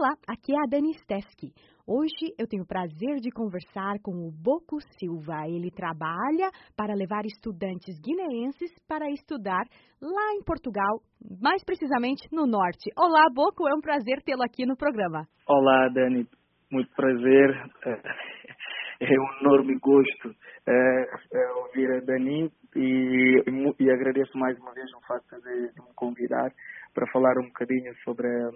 Olá, aqui é a Dani Stefsky. Hoje eu tenho o prazer de conversar com o Boco Silva. Ele trabalha para levar estudantes guineenses para estudar lá em Portugal, mais precisamente no norte. Olá, Boco, é um prazer tê-lo aqui no programa. Olá, Dani, muito prazer. É um enorme gosto é, é ouvir a Dani e, e, agradeço mais uma vez o facto de, de me convidar para falar um bocadinho sobre a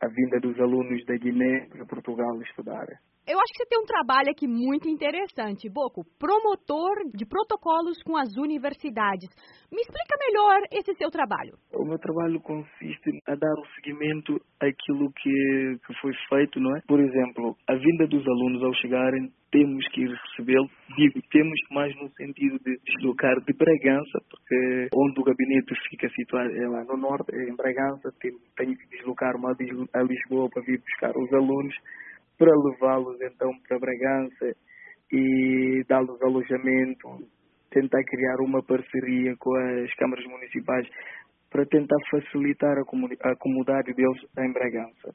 a vinda dos alunos da Guiné para Portugal estudar. Eu acho que você tem um trabalho aqui muito interessante, Boco, promotor de protocolos com as universidades. Me explica melhor esse seu trabalho. O meu trabalho consiste a dar o seguimento àquilo que, que foi feito, não é? Por exemplo, a vinda dos alunos ao chegarem, temos que ir recebê-los. Digo, temos mais no sentido de deslocar de Bragança, porque onde o gabinete fica situado é lá no norte, é em Bragança, tenho, tenho que deslocar-me a Lisboa para vir buscar os alunos para levá-los então para Bragança e dar-los alojamento, tentar criar uma parceria com as câmaras municipais para tentar facilitar a, a comunidade deles em Bragança.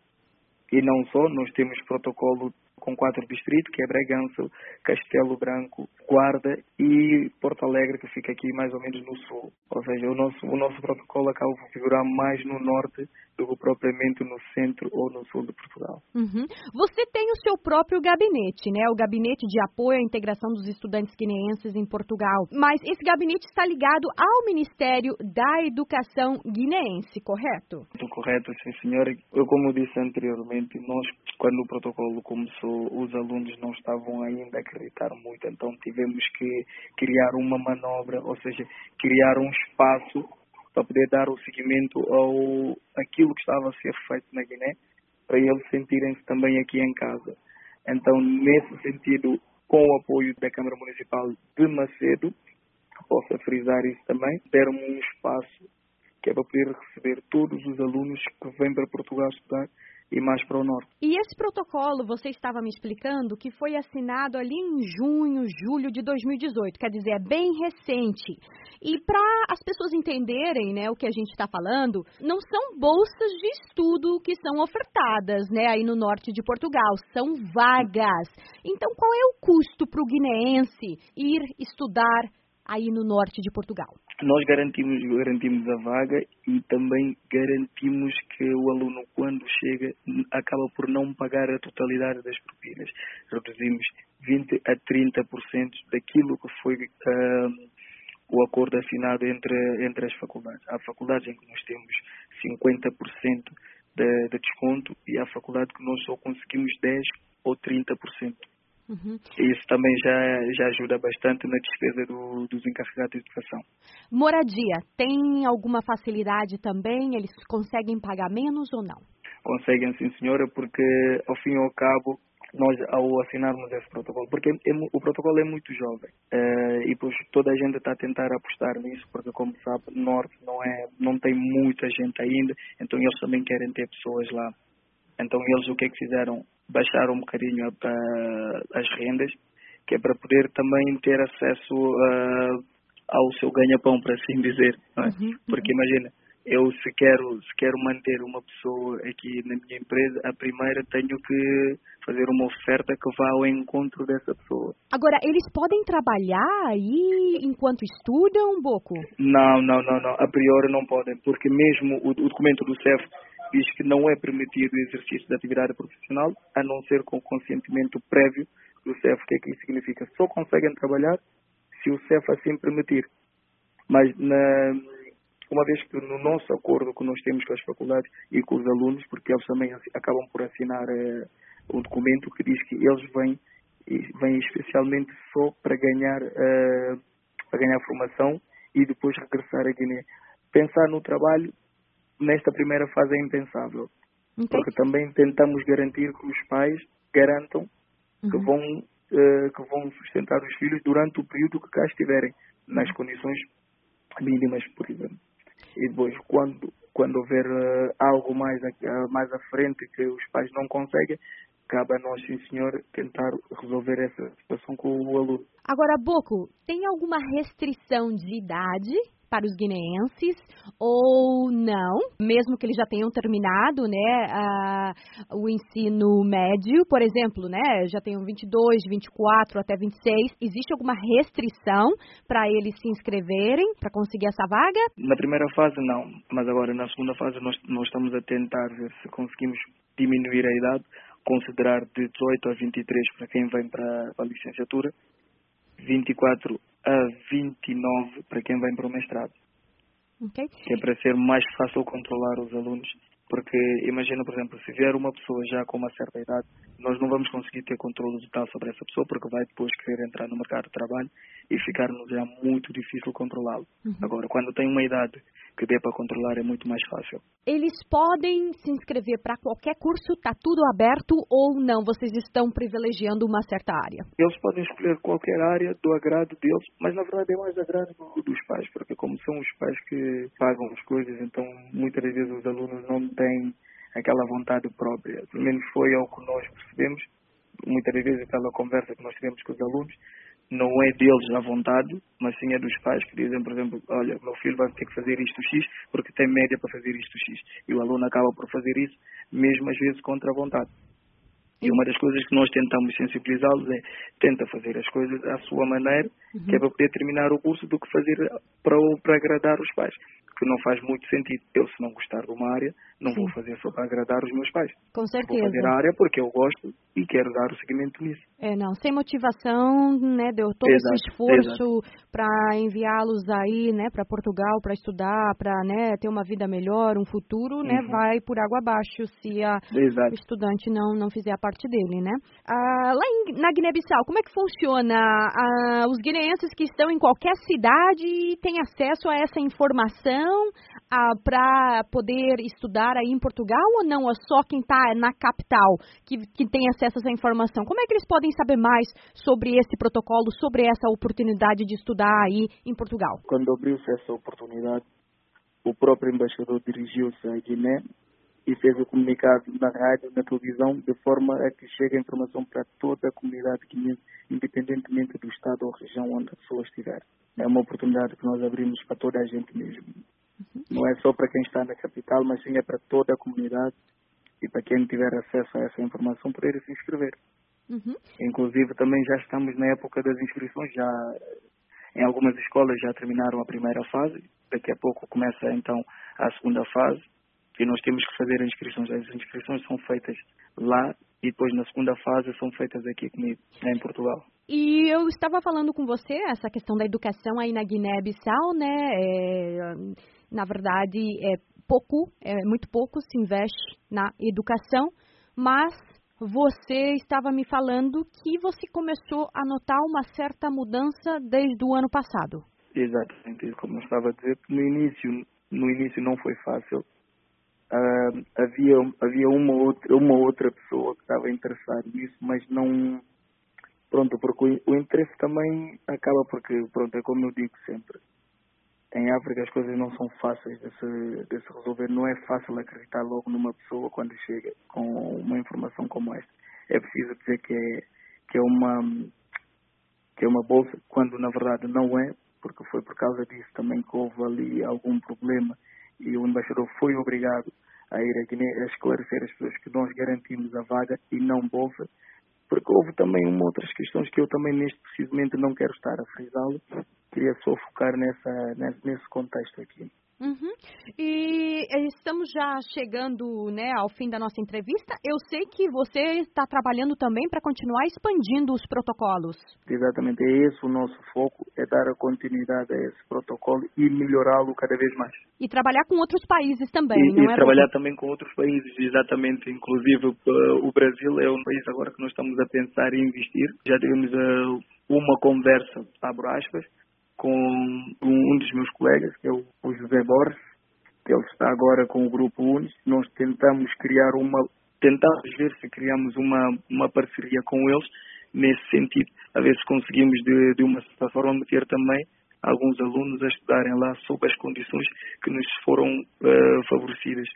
E não só, nós temos protocolo com quatro distritos, que é Bragança, Castelo Branco, Guarda e Porto Alegre, que fica aqui mais ou menos no sul. Ou seja, o nosso, o nosso protocolo acaba por figurar mais no norte do que propriamente no centro ou no sul de Portugal. Uhum. Você tem o seu próprio gabinete, né? O gabinete de apoio à integração dos estudantes guineenses em Portugal. Mas esse gabinete está ligado ao Ministério da Educação guineense, correto? Correto, sim, senhora. Eu, como disse anteriormente, nós, quando o protocolo começou, os alunos não estavam ainda a acreditar muito, então tivemos que criar uma manobra, ou seja, criar um espaço para poder dar o seguimento ao aquilo que estava a ser feito na Guiné, para eles sentirem-se também aqui em casa. Então, nesse sentido, com o apoio da Câmara Municipal de Macedo, possa frisar isso também, deram um espaço que é para poder receber todos os alunos que vêm para Portugal estudar e mais para o norte. E esse protocolo, você estava me explicando, que foi assinado ali em junho, julho de 2018, quer dizer, é bem recente. E para as pessoas entenderem né, o que a gente está falando, não são bolsas de estudo que são ofertadas né, aí no norte de Portugal, são vagas. Então, qual é o custo para o guineense ir estudar aí no norte de Portugal? Nós garantimos, garantimos a vaga e também garantimos que o aluno, quando chega, acaba por não pagar a totalidade das propinas. Reduzimos 20 a 30% daquilo que foi uh, o acordo assinado entre, entre as faculdades. Há faculdades em que nós temos 50% de, de desconto e há faculdade que nós só conseguimos 10 ou 30%. Uhum. Isso também já, já ajuda bastante na despesa do, dos encarregados de educação. Moradia, tem alguma facilidade também? Eles conseguem pagar menos ou não? Conseguem, sim, senhora, porque ao fim e ao cabo, nós ao assinarmos esse protocolo, porque é, o protocolo é muito jovem uh, e pois toda a gente está a tentar apostar nisso, porque como sabe, Norte não é, não tem muita gente ainda, então eles também querem ter pessoas lá. Então eles o que é que fizeram? Baixaram um bocadinho as rendas, que é para poder também ter acesso uh, ao seu ganha-pão, para assim dizer. É? Uhum, Porque imagina, eu se quero, se quero manter uma pessoa aqui na minha empresa, a primeira tenho que fazer uma oferta que vá ao encontro dessa pessoa. Agora, eles podem trabalhar aí enquanto estudam, Boco? Não, não, não, não. A priori não podem, porque mesmo o, o documento do CEF diz que não é permitido o exercício da atividade profissional, a não ser com consentimento prévio do CEF. O que é que isso significa? Só conseguem trabalhar se o CEF assim permitir. Mas, na, uma vez que no nosso acordo que nós temos com as faculdades e com os alunos, porque eles também acabam por assinar eh, o documento que diz que eles vêm, vêm especialmente só para ganhar, eh, para ganhar formação e depois regressar a Guiné. Pensar no trabalho nesta primeira fase é impensável. Okay. Porque também tentamos garantir que os pais garantam uhum. que, vão, uh, que vão sustentar os filhos durante o período que cá estiverem, nas condições mínimas, por exemplo. E depois, quando, quando houver uh, algo mais, uh, mais à frente que os pais não conseguem, cabe a nós, sim senhor, tentar resolver essa situação com o aluno. Agora, Boco, tem alguma restrição de idade para os guineenses ou não, mesmo que eles já tenham terminado, né, o ensino médio, por exemplo, né, já tenham 22, 24 até 26, existe alguma restrição para eles se inscreverem para conseguir essa vaga? Na primeira fase não, mas agora na segunda fase nós, nós estamos a tentar ver se conseguimos diminuir a idade, considerar de 18 a 23 para quem vem para a licenciatura, 24 a 29 para quem vem para o mestrado. Okay. Que é para ser mais fácil controlar os alunos porque imagina, por exemplo, se vier uma pessoa já com uma certa idade, nós não vamos conseguir ter controle total sobre essa pessoa, porque vai depois querer entrar no mercado de trabalho e ficar-nos já muito difícil controlá-lo. Uhum. Agora, quando tem uma idade que dê para controlar, é muito mais fácil. Eles podem se inscrever para qualquer curso, está tudo aberto ou não? Vocês estão privilegiando uma certa área? Eles podem escolher qualquer área do agrado deles, mas na verdade é mais agrado dos pais, porque como são os pais que pagam as coisas, então muitas vezes os alunos não têm aquela vontade própria. Pelo menos foi ao que nós percebemos, muitas vezes aquela conversa que nós tivemos com os alunos, não é deles à vontade, mas sim é dos pais que dizem, por exemplo, olha, meu filho vai ter que fazer isto X porque tem média para fazer isto X. E o aluno acaba por fazer isso, mesmo às vezes contra a vontade. E uma das coisas que nós tentamos sensibilizá-los é tenta fazer as coisas à sua maneira, uhum. que é para poder terminar o curso, do que fazer para, para agradar os pais que não faz muito sentido. Eu, se não gostar de uma área, não Sim. vou fazer só para agradar os meus pais. Com certeza. Vou fazer a área porque eu gosto e quero dar o seguimento nisso. É, não, sem motivação, né, deu todo exato, esse esforço para enviá-los aí, né, para Portugal, para estudar, para, né, ter uma vida melhor, um futuro, né, uhum. né, vai por água abaixo se a, o estudante não, não fizer a parte dele, né. Ah, lá em, na Guiné-Bissau, como é que funciona? Ah, os guineenses que estão em qualquer cidade têm acesso a essa informação ah, para poder estudar aí em Portugal ou não? É só quem está na capital que, que tem acesso a essa informação? Como é que eles podem saber mais sobre esse protocolo, sobre essa oportunidade de estudar aí em Portugal? Quando abriu-se essa oportunidade, o próprio embaixador dirigiu-se à Guiné e fez o comunicado na rádio, na televisão, de forma a que chegue a informação para toda a comunidade independentemente do estado ou região onde a pessoa estiver. É uma oportunidade que nós abrimos para toda a gente mesmo. Não é só para quem está na capital, mas sim é para toda a comunidade e para quem tiver acesso a essa informação poder se inscrever. Uhum. Inclusive também já estamos na época das inscrições, já em algumas escolas já terminaram a primeira fase, daqui a pouco começa então a segunda fase e nós temos que fazer as inscrições. As inscrições são feitas lá e depois na segunda fase são feitas aqui comigo, em Portugal. E eu estava falando com você essa questão da educação aí na Guiné-Bissau, né? É, na verdade, é pouco, é muito pouco se investe na educação, mas você estava me falando que você começou a notar uma certa mudança desde o ano passado. Exatamente, como eu estava a dizer, no início, no início não foi fácil. Uh, havia havia uma outra uma outra pessoa que estava interessada nisso, mas não pronto porque o, o interesse também acaba porque pronto é como eu digo sempre em África as coisas não são fáceis de se, de se resolver. Não é fácil acreditar logo numa pessoa quando chega com uma informação como esta. É preciso dizer que é, que é uma que é uma bolsa, quando na verdade não é, porque foi por causa disso também que houve ali algum problema e o embaixador foi obrigado a ir Guiné a esclarecer as pessoas que nós garantimos a vaga e não bolsa, porque houve também uma outras questões que eu também neste precisamente não quero estar a frisá-lo. Queria só focar nessa, nesse contexto aqui. Uhum. E eh, estamos já chegando né, ao fim da nossa entrevista. Eu sei que você está trabalhando também para continuar expandindo os protocolos. Exatamente, é esse o nosso foco, é dar continuidade a esse protocolo e melhorá-lo cada vez mais. E trabalhar com outros países também, e, não e é? trabalhar também com outros países, exatamente. Inclusive uh, o Brasil é um país agora que nós estamos a pensar em investir. Já tivemos uh, uma conversa, abro aspas, com um dos meus colegas, que é o José Borges, ele está agora com o Grupo Unis. Nós tentamos criar uma, tentamos ver se criamos uma, uma parceria com eles nesse sentido, a ver se conseguimos de, de uma certa forma meter também alguns alunos a estudarem lá sob as condições que nos foram uh, favorecidas.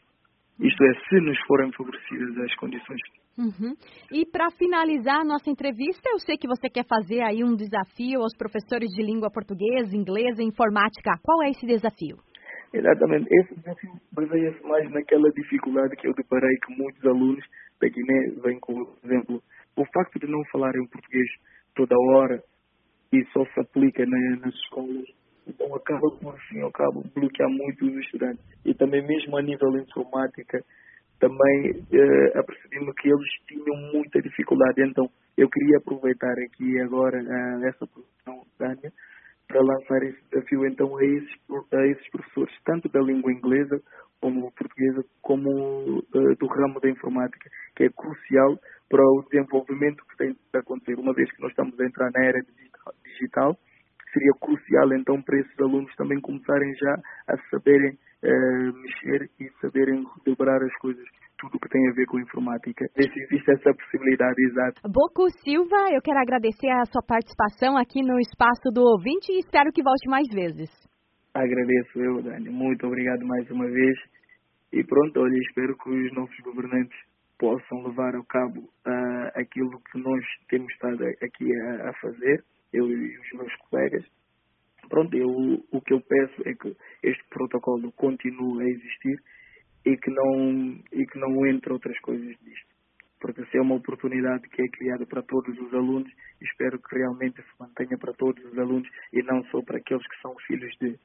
Isto é, se nos forem favorecidas as condições. Uhum. E para finalizar a nossa entrevista, eu sei que você quer fazer aí um desafio aos professores de língua portuguesa, inglesa e informática. Qual é esse desafio? Exatamente. Esse desafio baseia-se mais naquela dificuldade que eu deparei que muitos alunos da Guiné vêm com, por exemplo, o facto de não falarem português toda hora e só se aplica na, nas escolas então acaba por fim ao cabo bloquear muito os estudantes. E também mesmo a nível informática, também eh, apercebi-me que eles tinham muita dificuldade. Então eu queria aproveitar aqui agora eh, essa para lançar esse desafio então a esses, a esses professores, tanto da língua inglesa como portuguesa, como uh, do ramo da informática, que é crucial para o desenvolvimento que tem de acontecer, uma vez que nós estamos a entrar na era digital seria crucial então para esses alunos também começarem já a saberem uh, mexer e saberem dobrar as coisas, tudo que tem a ver com informática. Existe essa possibilidade, exato. Boco Silva, eu quero agradecer a sua participação aqui no Espaço do Ouvinte e espero que volte mais vezes. Agradeço eu, Dani. Muito obrigado mais uma vez. E pronto, olha, espero que os novos governantes possam levar a cabo uh, aquilo que nós temos estado aqui a, a fazer eu e os meus colegas. Pronto, eu, o que eu peço é que este protocolo continue a existir e que não, e que não entre outras coisas disto. Porque se é uma oportunidade que é criada para todos os alunos, espero que realmente se mantenha para todos os alunos e não só para aqueles que são filhos de